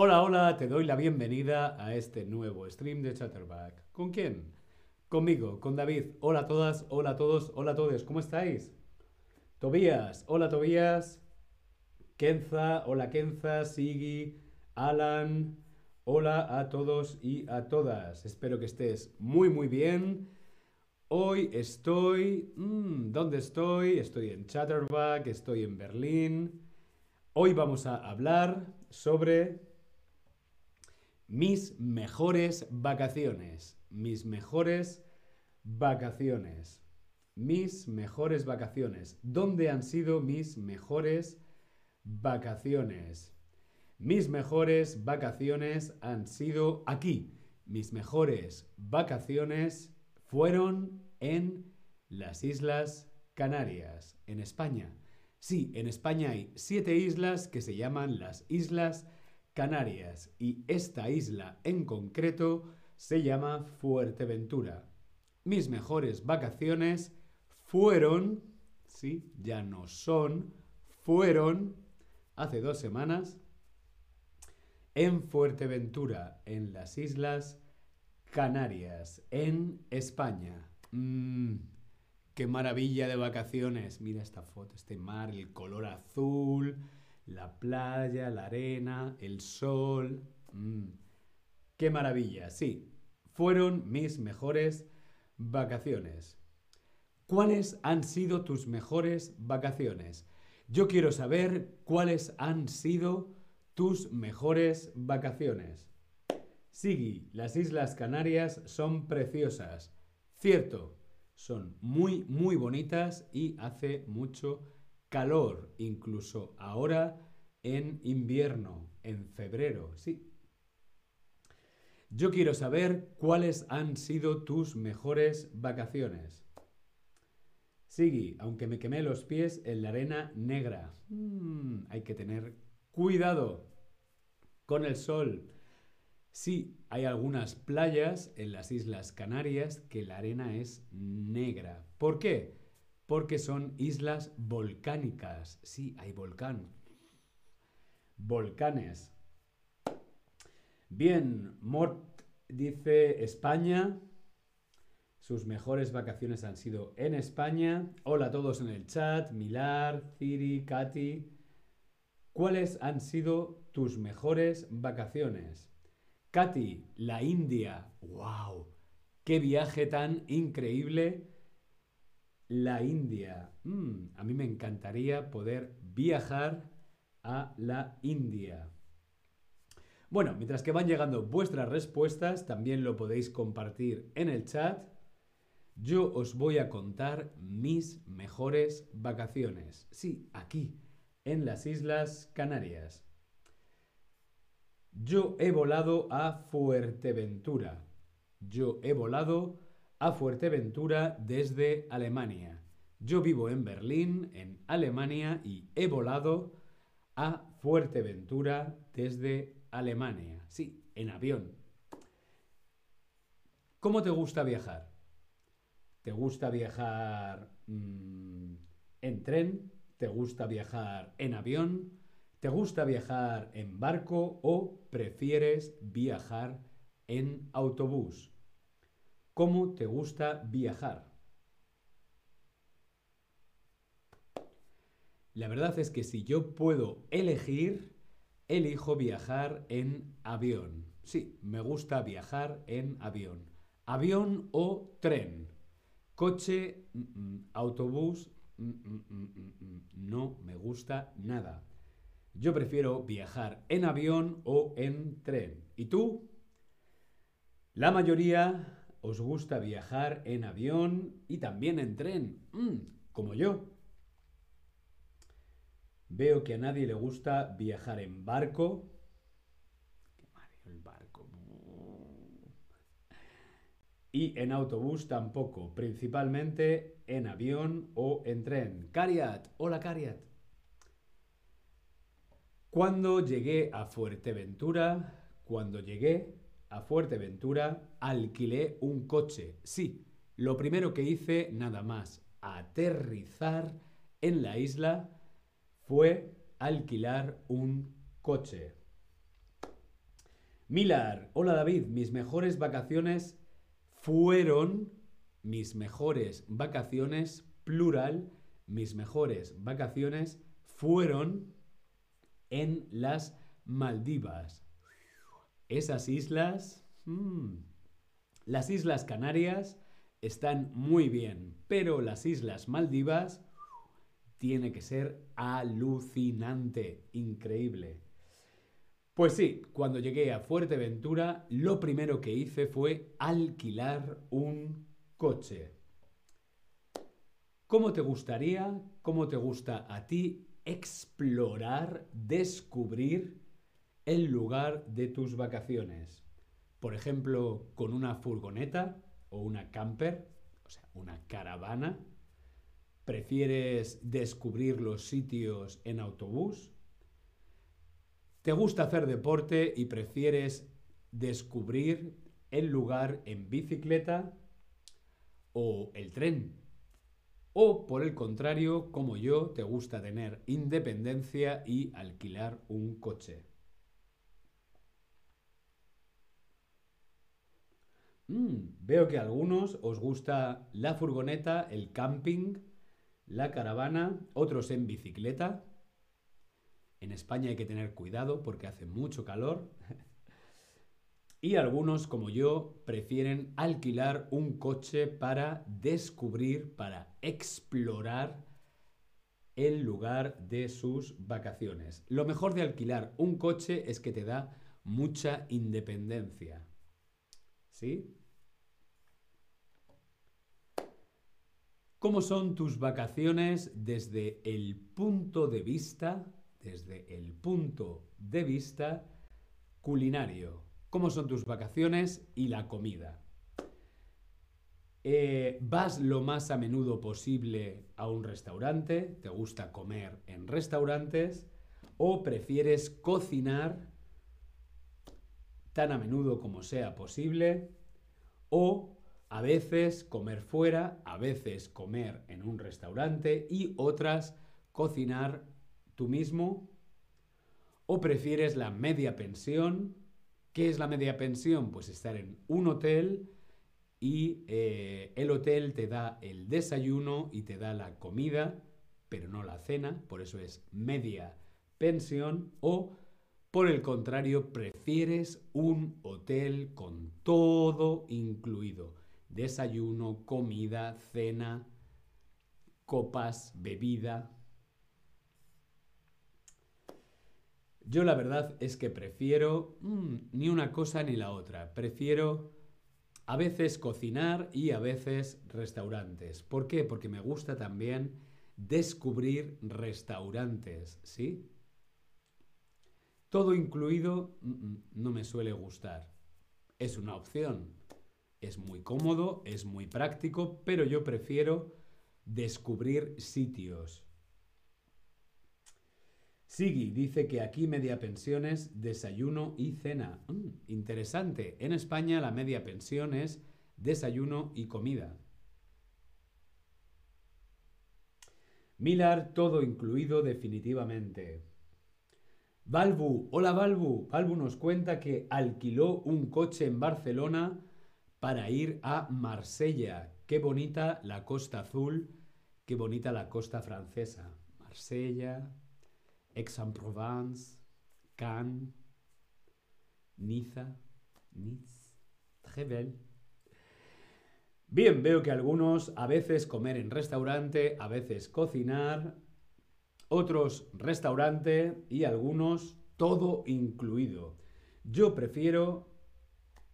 Hola, hola, te doy la bienvenida a este nuevo stream de Chatterback. ¿Con quién? Conmigo, con David. Hola a todas, hola a todos, hola a todos, ¿cómo estáis? Tobías, hola Tobías. Kenza, hola Kenza, Sigi, Alan, hola a todos y a todas. Espero que estés muy, muy bien. Hoy estoy... mm, ¿Dónde estoy? Estoy en Chatterback, estoy en Berlín. Hoy vamos a hablar sobre mis mejores vacaciones. Mis mejores vacaciones. Mis mejores vacaciones. ¿Dónde han sido mis mejores vacaciones? Mis mejores vacaciones han sido aquí. Mis mejores vacaciones fueron en las Islas Canarias, en España. Sí, en España hay siete islas que se llaman las Islas Canarias y esta isla en concreto se llama Fuerteventura. Mis mejores vacaciones fueron, sí, ya no son, fueron hace dos semanas en Fuerteventura, en las Islas Canarias, en España. Mm, qué maravilla de vacaciones. Mira esta foto, este mar, el color azul, la playa, la arena, el sol. Mm, qué maravilla, sí. Fueron mis mejores vacaciones. ¿Cuáles han sido tus mejores vacaciones? Yo quiero saber cuáles han sido tus mejores vacaciones. Sigui, las Islas Canarias son preciosas. Cierto, son muy, muy bonitas y hace mucho calor, incluso ahora en invierno, en febrero, sí. Yo quiero saber cuáles han sido tus mejores vacaciones. Sigui, aunque me quemé los pies en la arena negra. Mm, hay que tener cuidado con el sol. Sí, hay algunas playas en las Islas Canarias que la arena es negra. ¿Por qué? Porque son islas volcánicas. Sí, hay volcán. Volcanes. Bien, Mort dice España. Sus mejores vacaciones han sido en España. Hola a todos en el chat. Milar, Ciri, Katy. ¿Cuáles han sido tus mejores vacaciones? Katy, la India. ¡Wow! ¡Qué viaje tan increíble! La India. Mm, a mí me encantaría poder viajar a la India. Bueno, mientras que van llegando vuestras respuestas, también lo podéis compartir en el chat. Yo os voy a contar mis mejores vacaciones. Sí, aquí, en las Islas Canarias. Yo he volado a Fuerteventura. Yo he volado a Fuerteventura desde Alemania. Yo vivo en Berlín, en Alemania, y he volado a Fuerteventura desde Alemania. Sí, en avión. ¿Cómo te gusta viajar? ¿Te gusta viajar mm, en tren? ¿Te gusta viajar en avión? ¿Te gusta viajar en barco o prefieres viajar en autobús? ¿Cómo te gusta viajar? La verdad es que si yo puedo elegir, elijo viajar en avión. Sí, me gusta viajar en avión. Avión o tren. Coche, mm, mm, autobús, mm, no me gusta nada. Yo prefiero viajar en avión o en tren. ¿Y tú? La mayoría os gusta viajar en avión y también en tren, Mm, como yo. Veo que a nadie le gusta viajar en barco. Qué mareo el barco. Y en autobús tampoco, principalmente en avión o en tren. Cariat, hola Cariat. Cuando llegué a Fuerteventura, cuando llegué a Fuerteventura, alquilé un coche. Sí, lo primero que hice, nada más aterrizar en la isla, fue alquilar un coche. Milar, hola David, mis mejores vacaciones fueron mis mejores vacaciones, plural, mis mejores vacaciones fueron en las Maldivas. Esas islas, hmm, las Islas Canarias están muy bien, pero las Islas Maldivas tiene que ser alucinante, increíble. Pues sí, cuando llegué a Fuerteventura, lo primero que hice fue alquilar un coche. ¿Cómo te gustaría, cómo te gusta a ti explorar, descubrir el lugar de tus vacaciones? Por ejemplo, con una furgoneta o una camper, o sea, una caravana. ¿Prefieres descubrir los sitios en autobús? ¿Te gusta hacer deporte y prefieres descubrir el lugar en bicicleta o el tren? O por el contrario, como yo, te gusta tener independencia y alquilar un coche. Mm, veo que a algunos os gusta la furgoneta, el camping, la caravana, otros en bicicleta. En España hay que tener cuidado porque hace mucho calor. y algunos, como yo, prefieren alquilar un coche para descubrir, para explorar el lugar de sus vacaciones. Lo mejor de alquilar un coche es que te da mucha independencia. ¿Sí? ¿Cómo son tus vacaciones desde el punto de vista, desde el punto de vista culinario? ¿Cómo son tus vacaciones y la comida? Eh, ¿Vas lo más a menudo posible a un restaurante? ¿Te gusta comer en restaurantes? ¿O prefieres cocinar tan a menudo como sea posible? ¿O a veces comer fuera, a veces comer en un restaurante y otras cocinar tú mismo. ¿O prefieres la media pensión? ¿Qué es la media pensión? Pues estar en un hotel y eh, el hotel te da el desayuno y te da la comida, pero no la cena, por eso es media pensión. O por el contrario, prefieres un hotel con todo incluido desayuno, comida, cena, copas, bebida. Yo la verdad es que prefiero mm, ni una cosa ni la otra. Prefiero a veces cocinar y a veces restaurantes. ¿Por qué? Porque me gusta también descubrir restaurantes, ¿sí? Todo incluido mm, mm, no me suele gustar. Es una opción, es muy cómodo, es muy práctico, pero yo prefiero descubrir sitios. Sigui dice que aquí media pensión es desayuno y cena. Mm, interesante. En España la media pensión es desayuno y comida. Milar, todo incluido definitivamente. Balbu, hola Balbu. Balbu nos cuenta que alquiló un coche en Barcelona para ir a Marsella. Qué bonita la costa azul, qué bonita la costa francesa. Marsella, Aix-en-Provence, Cannes, Niza, Nice, très Bien, veo que algunos a veces comer en restaurante, a veces cocinar, otros restaurante y algunos todo incluido. Yo prefiero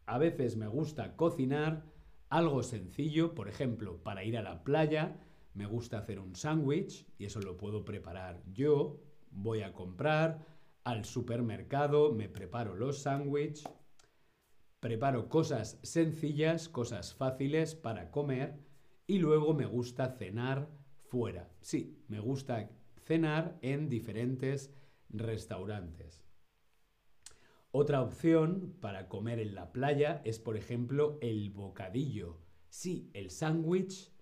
a veces me gusta cocinar algo sencillo, por ejemplo, para ir a la playa, me gusta hacer un sándwich y eso lo puedo preparar yo. Voy a comprar al supermercado, me preparo los sándwiches, preparo cosas sencillas, cosas fáciles para comer y luego me gusta cenar fuera. Sí, me gusta cenar en diferentes restaurantes. Otra opción para comer en la playa es, por ejemplo, el bocadillo. Sí, el sándwich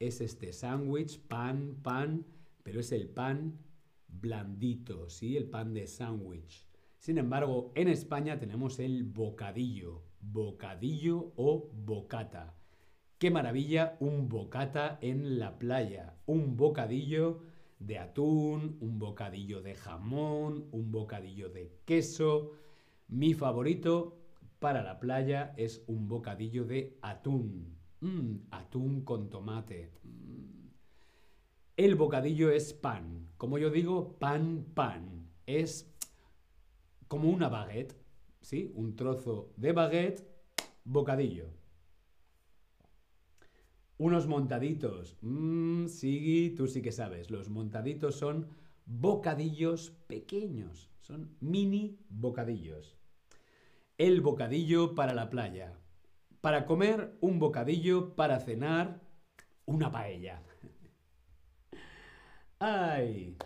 es este sándwich, pan, pan, pero es el pan blandito, ¿sí? El pan de sándwich. Sin embargo, en España tenemos el bocadillo, bocadillo o bocata. Qué maravilla un bocata en la playa, un bocadillo de atún, un bocadillo de jamón, un bocadillo de queso. Mi favorito para la playa es un bocadillo de atún. Mm, atún con tomate. Mm. El bocadillo es pan. Como yo digo, pan, pan. Es como una baguette. ¿Sí? Un trozo de baguette, bocadillo. Unos montaditos. Mmm, sí, tú sí que sabes. Los montaditos son bocadillos pequeños. Son mini bocadillos. El bocadillo para la playa. Para comer, un bocadillo. Para cenar, una paella. ¡Ay!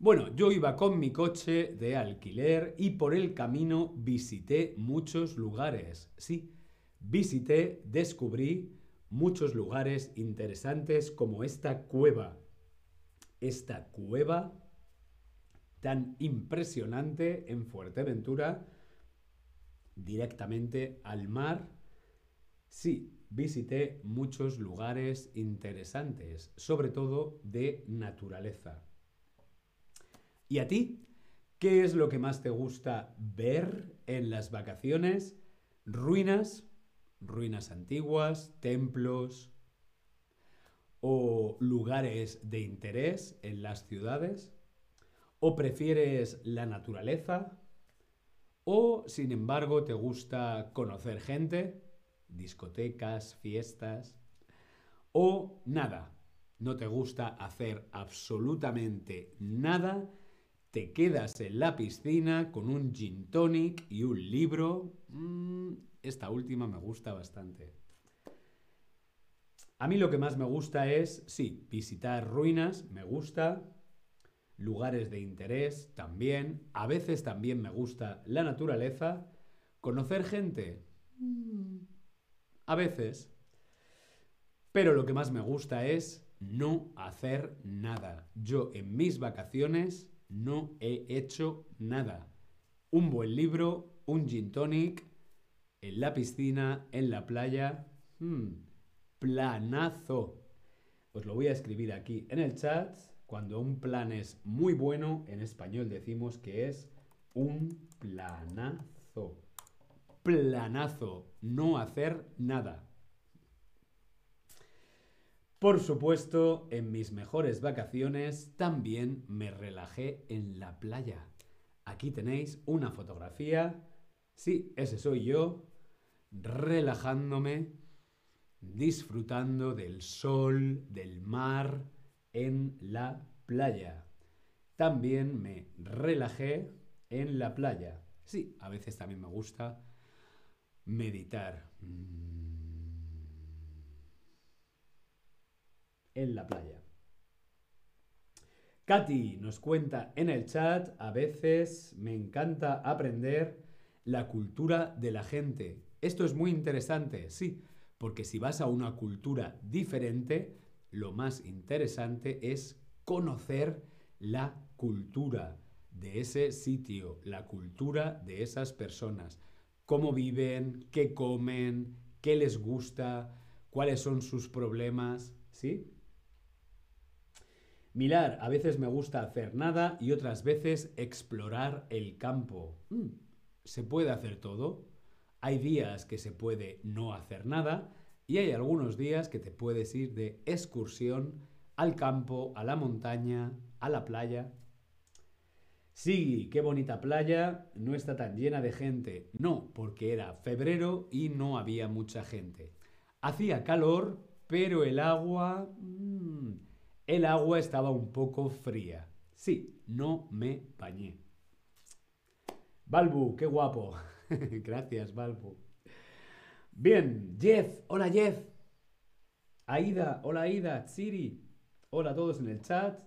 Bueno, yo iba con mi coche de alquiler y por el camino visité muchos lugares. Sí, visité, descubrí muchos lugares interesantes como esta cueva. Esta cueva tan impresionante en Fuerteventura, directamente al mar. Sí, visité muchos lugares interesantes, sobre todo de naturaleza. ¿Y a ti? ¿Qué es lo que más te gusta ver en las vacaciones? ¿Ruinas? ruinas antiguas, templos o lugares de interés en las ciudades? ¿O prefieres la naturaleza? ¿O, sin embargo, te gusta conocer gente? Discotecas, fiestas. ¿O nada? ¿No te gusta hacer absolutamente nada? Te quedas en la piscina con un gin tonic y un libro. Mm, esta última me gusta bastante. A mí lo que más me gusta es, sí, visitar ruinas, me gusta, lugares de interés también, a veces también me gusta la naturaleza, conocer gente, mm, a veces, pero lo que más me gusta es no hacer nada. Yo en mis vacaciones no he hecho nada. Un buen libro, un gin tonic, en la piscina, en la playa. Hmm, planazo. Os lo voy a escribir aquí en el chat. Cuando un plan es muy bueno, en español decimos que es un planazo. Planazo. No hacer nada. Por supuesto, en mis mejores vacaciones también me relajé en la playa. Aquí tenéis una fotografía. Sí, ese soy yo, relajándome, disfrutando del sol, del mar en la playa. También me relajé en la playa. Sí, a veces también me gusta meditar en la playa. Katy nos cuenta en el chat, a veces me encanta aprender la cultura de la gente. Esto es muy interesante, sí, porque si vas a una cultura diferente, lo más interesante es conocer la cultura de ese sitio, la cultura de esas personas, cómo viven, qué comen, qué les gusta, cuáles son sus problemas, ¿sí? Mirar, a veces me gusta hacer nada y otras veces explorar el campo. Mm, ¿Se puede hacer todo? Hay días que se puede no hacer nada y hay algunos días que te puedes ir de excursión al campo, a la montaña, a la playa. Sí, qué bonita playa, no está tan llena de gente. No, porque era febrero y no había mucha gente. Hacía calor, pero el agua... Mmm, el agua estaba un poco fría. Sí, no me bañé. Balbu, qué guapo. Gracias, Balbu. Bien, Jeff, hola Jeff. Aida, hola Aida, Siri. Hola a todos en el chat.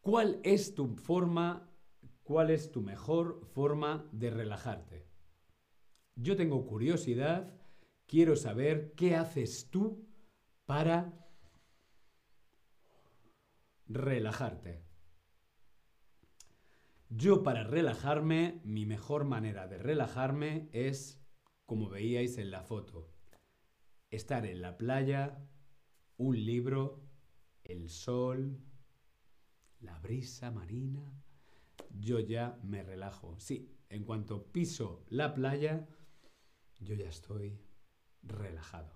¿Cuál es tu forma, cuál es tu mejor forma de relajarte? Yo tengo curiosidad, quiero saber qué haces tú para relajarte. Yo para relajarme, mi mejor manera de relajarme es, como veíais en la foto, estar en la playa, un libro, el sol, la brisa marina. Yo ya me relajo. Sí, en cuanto piso la playa, yo ya estoy relajado.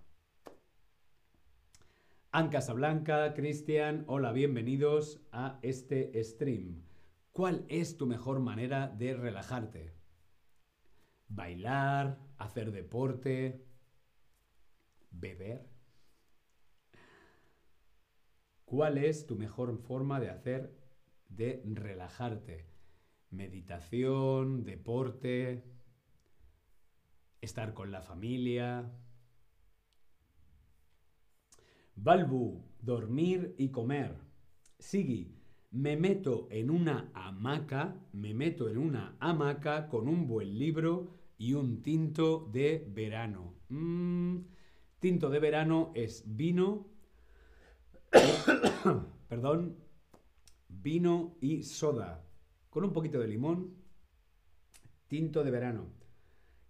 Anne Casablanca, Cristian, hola, bienvenidos a este stream. ¿Cuál es tu mejor manera de relajarte? ¿Bailar? ¿Hacer deporte? ¿Beber? ¿Cuál es tu mejor forma de hacer, de relajarte? Meditación, deporte, estar con la familia. Balbu, dormir y comer. Sigui, me meto en una hamaca, me meto en una hamaca con un buen libro y un tinto de verano. Mm, tinto de verano es vino, perdón, vino y soda, con un poquito de limón, tinto de verano.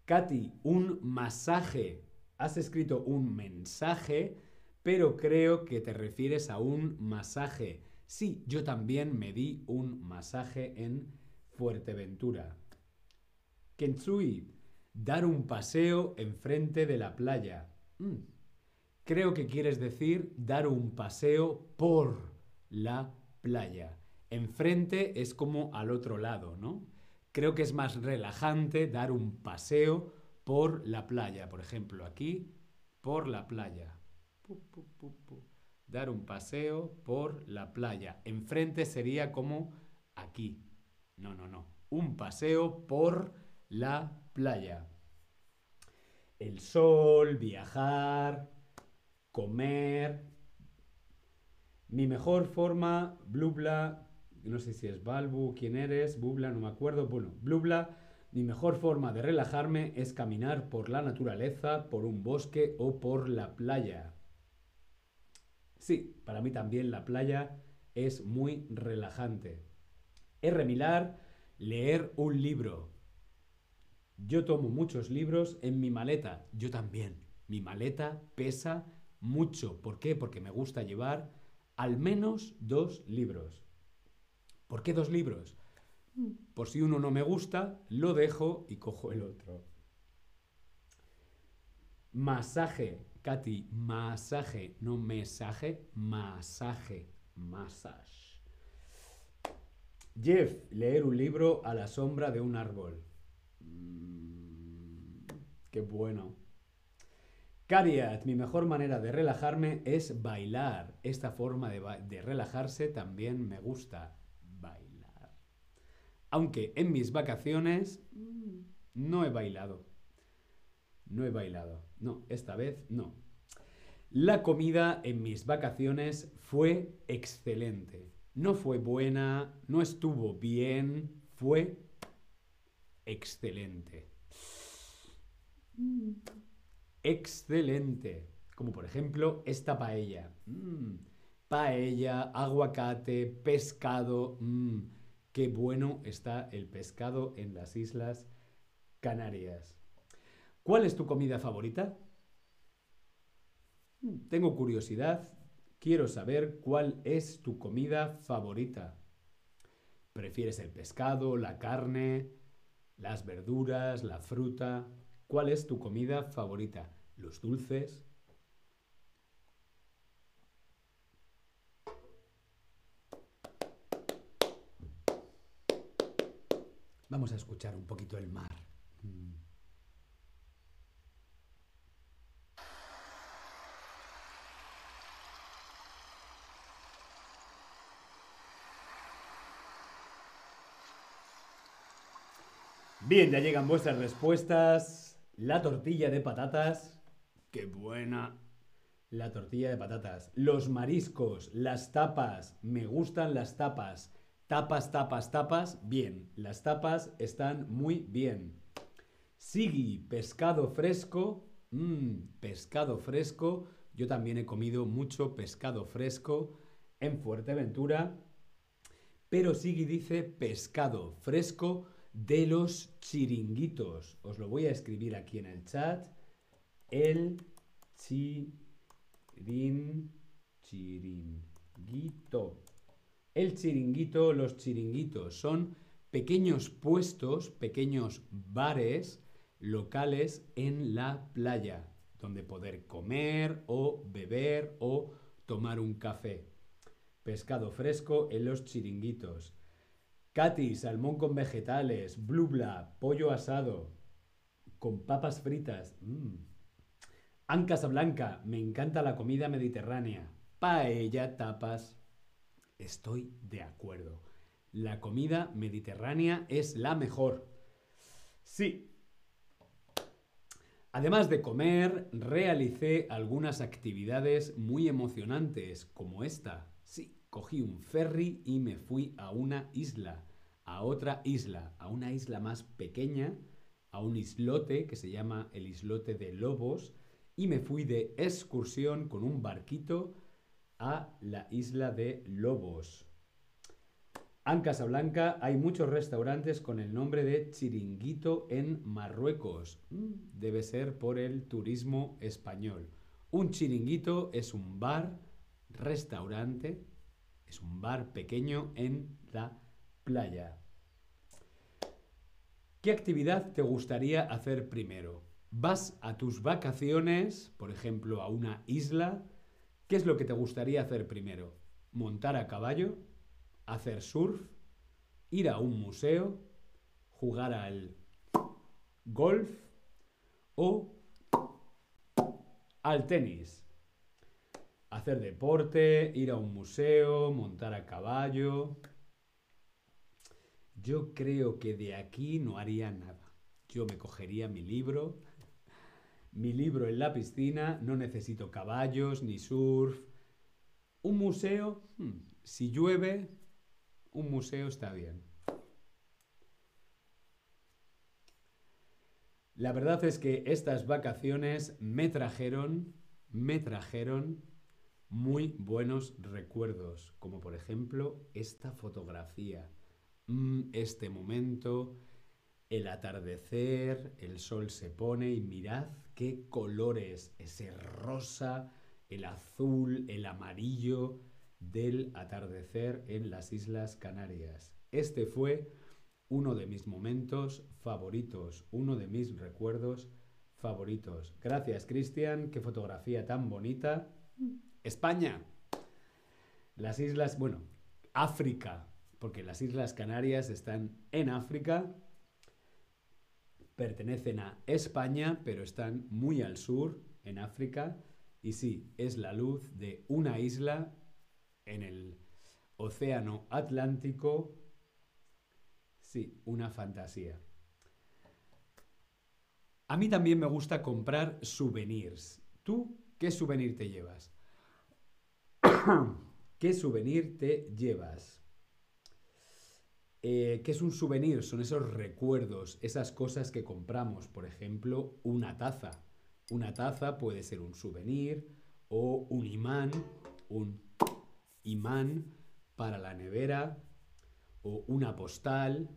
Katy, un masaje. Has escrito un mensaje, pero creo que te refieres a un masaje. Sí, yo también me di un masaje en Fuerteventura. Kensui, dar un paseo enfrente de la playa. Mm, creo que quieres decir dar un paseo por la playa. Enfrente es como al otro lado, ¿no? Creo que es más relajante dar un paseo por la playa. Por ejemplo, aquí, por la playa. Dar un paseo por la playa. Enfrente sería como aquí. No, no, no. Un paseo por la playa. El sol, viajar, comer. Mi mejor forma, blubla, no sé si es Balbu, quién eres, Bubla, no me acuerdo. Bueno, Blubla, mi mejor forma de relajarme es caminar por la naturaleza, por un bosque o por la playa. Sí, para mí también la playa es muy relajante. R. Milar, leer un libro. Yo tomo muchos libros en mi maleta. Yo también. Mi maleta pesa mucho. ¿Por qué? Porque me gusta llevar al menos dos libros. ¿Por qué dos libros? Por si uno no me gusta, lo dejo y cojo el otro. Masaje. Katy, masaje, no mensaje, masaje, massage. Jeff, leer un libro a la sombra de un árbol. Mm, qué bueno. Cariat, mi mejor manera de relajarme es bailar. Esta forma de, relajarse también me gusta. Bailar. Aunque en mis vacaciones mm, no he bailado. No he bailado. No, esta vez no. La comida en mis vacaciones fue excelente. No fue buena, no estuvo bien, fue excelente. Excelente. Como por ejemplo esta paella. Mm, paella, aguacate, pescado. Mm, qué bueno está el pescado en las Islas Canarias. ¿Cuál es tu comida favorita? Tengo curiosidad, quiero saber cuál es tu comida favorita. ¿Prefieres el pescado, la carne, las verduras, la fruta? ¿Cuál es tu comida favorita? ¿Los dulces? Vamos a escuchar un poquito el mar. Mm. Bien, ya llegan vuestras respuestas. La tortilla de patatas. Qué buena. La tortilla de patatas. Los mariscos, las tapas. Me gustan las tapas. Tapas, tapas, tapas. Bien, las tapas están muy bien. Sigui, pescado fresco. Mmm, pescado fresco. Yo también he comido mucho pescado fresco en Fuerteventura. pero Sigui dice pescado fresco de los chiringuitos. Os lo voy a escribir aquí en el chat. El chirin, chiringuito. El chiringuito, los chiringuitos son pequeños puestos, pequeños bares locales en la playa, donde poder comer o beber o tomar un café. Pescado fresco en los chiringuitos. Katy, salmón con vegetales. Blubla, pollo asado. Con papas fritas. Mm. Anca Blanca, me encanta la comida mediterránea. Paella, tapas. Estoy de acuerdo. La comida mediterránea es la mejor. Sí. Además de comer, realicé algunas actividades muy emocionantes, como esta. Cogí un ferry y me fui a una isla, a otra isla, a una isla más pequeña, a un islote que se llama el islote de Lobos, y me fui de excursión con un barquito a la isla de Lobos. En Casablanca hay muchos restaurantes con el nombre de Chiringuito en Marruecos. Mm, debe ser por el turismo español. Un chiringuito es un bar, restaurante, es un bar pequeño en la playa. ¿Qué actividad te gustaría hacer primero? ¿Vas a tus vacaciones, por ejemplo, a una isla? ¿Qué es lo que te gustaría hacer primero? ¿Montar a caballo? hacer surf, ir a un museo, jugar al golf o al tenis. Hacer deporte, ir a un museo, montar a caballo. Yo creo que de aquí no haría nada. Yo me cogería mi libro, mi libro en la piscina, no necesito caballos ni surf. Un museo, hmm, si llueve, un museo está bien. La verdad es que estas vacaciones me trajeron, me trajeron muy buenos recuerdos, como por ejemplo esta fotografía, mm, este momento, el atardecer, el sol se pone y mirad qué colores, ese rosa, el azul, el amarillo, del atardecer en las Islas Canarias. Este fue uno de mis momentos favoritos, uno de mis recuerdos favoritos. Gracias, Cristian, qué fotografía tan bonita. España. Las islas, bueno, África, porque las Islas Canarias están en África, pertenecen a España, pero están muy al sur, en África, y sí, es la luz de una isla en el Océano Atlántico, sí, una fantasía. A mí también me gusta comprar souvenirs. ¿Tú qué souvenir te llevas? ¿Qué souvenir te llevas? Eh, ¿Qué es un souvenir? Son esos recuerdos, esas cosas que compramos. Por ejemplo, una taza. Una taza puede ser un souvenir o un imán, un imán para la nevera o una postal,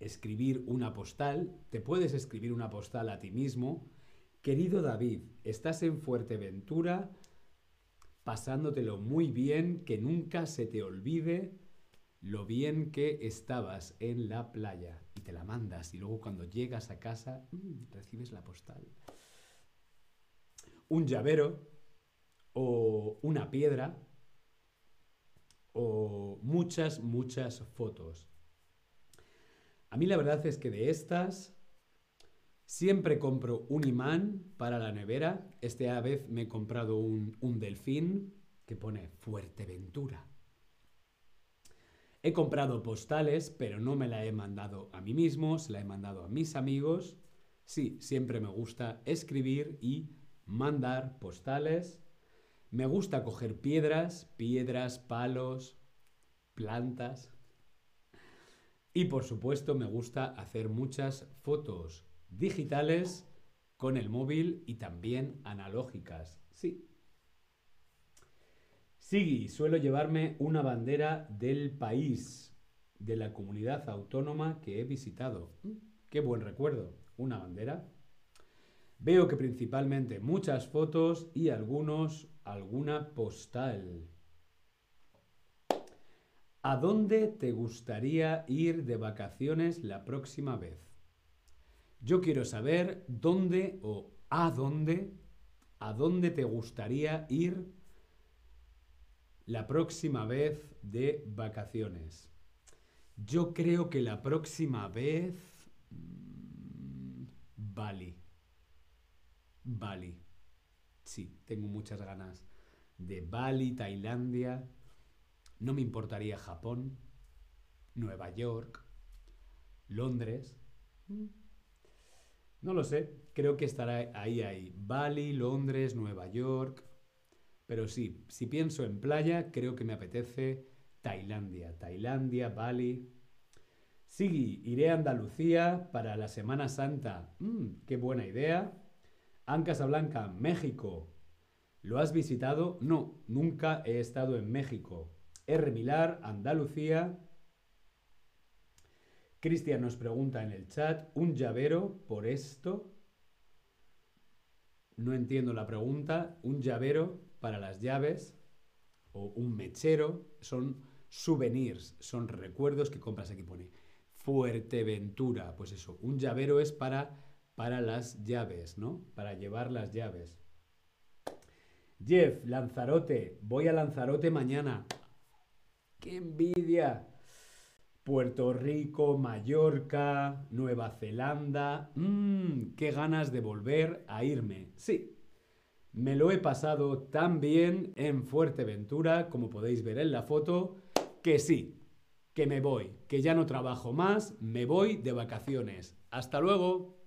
escribir una postal, te puedes escribir una postal a ti mismo. Querido David, estás en Fuerteventura pasándotelo muy bien, que nunca se te olvide lo bien que estabas en la playa y te la mandas y luego cuando llegas a casa mm, recibes la postal. Un llavero o una piedra o muchas, muchas fotos. A mí la verdad es que de estas siempre compro un imán para la nevera. Esta vez me he comprado un, delfín que pone Fuerteventura. He comprado postales, pero no me la he mandado a mí mismo, se la he mandado a mis amigos. Sí, siempre me gusta escribir y mandar postales me gusta coger piedras, piedras, palos, plantas. Y por supuesto me gusta hacer muchas fotos digitales con el móvil y también analógicas. Sí. Sigui, suelo llevarme una bandera del país, de la comunidad autónoma que he visitado. Mm, qué buen recuerdo. Una bandera. Veo que principalmente muchas fotos y algunos, alguna postal. ¿A dónde te gustaría ir de vacaciones la próxima vez? Yo quiero saber dónde o a dónde, a dónde te gustaría ir la próxima vez de vacaciones. Yo creo que la próxima vez... Mm, Bali. Bali. Sí, tengo muchas ganas de Bali, Tailandia. No me importaría Japón, Nueva York, Londres. No lo sé, creo que estará ahí, ahí. Bali, Londres, Nueva York. Pero sí, si pienso en playa, creo que me apetece Tailandia. Tailandia, Bali. Sí, iré a Andalucía para la Semana Santa. Mm, qué buena idea. En Casablanca, México. ¿Lo has visitado? No, nunca he estado en México. R. Milar, Andalucía. Cristian nos pregunta en el chat, ¿un llavero por esto? No entiendo la pregunta. ¿Un llavero para las llaves? ¿O un mechero? Son souvenirs, son recuerdos que compras. Aquí pone Fuerteventura. Pues eso, un llavero es para, para las llaves, ¿no? Para llevar las llaves. Jeff, Lanzarote. Voy a Lanzarote mañana. ¡Qué envidia! Puerto Rico, Mallorca, Nueva Zelanda. Mmm, qué ganas de volver a irme. Sí, me lo he pasado tan bien en Fuerteventura, como podéis ver en la foto, que sí, que me voy, que ya no trabajo más, me voy de vacaciones. Hasta luego.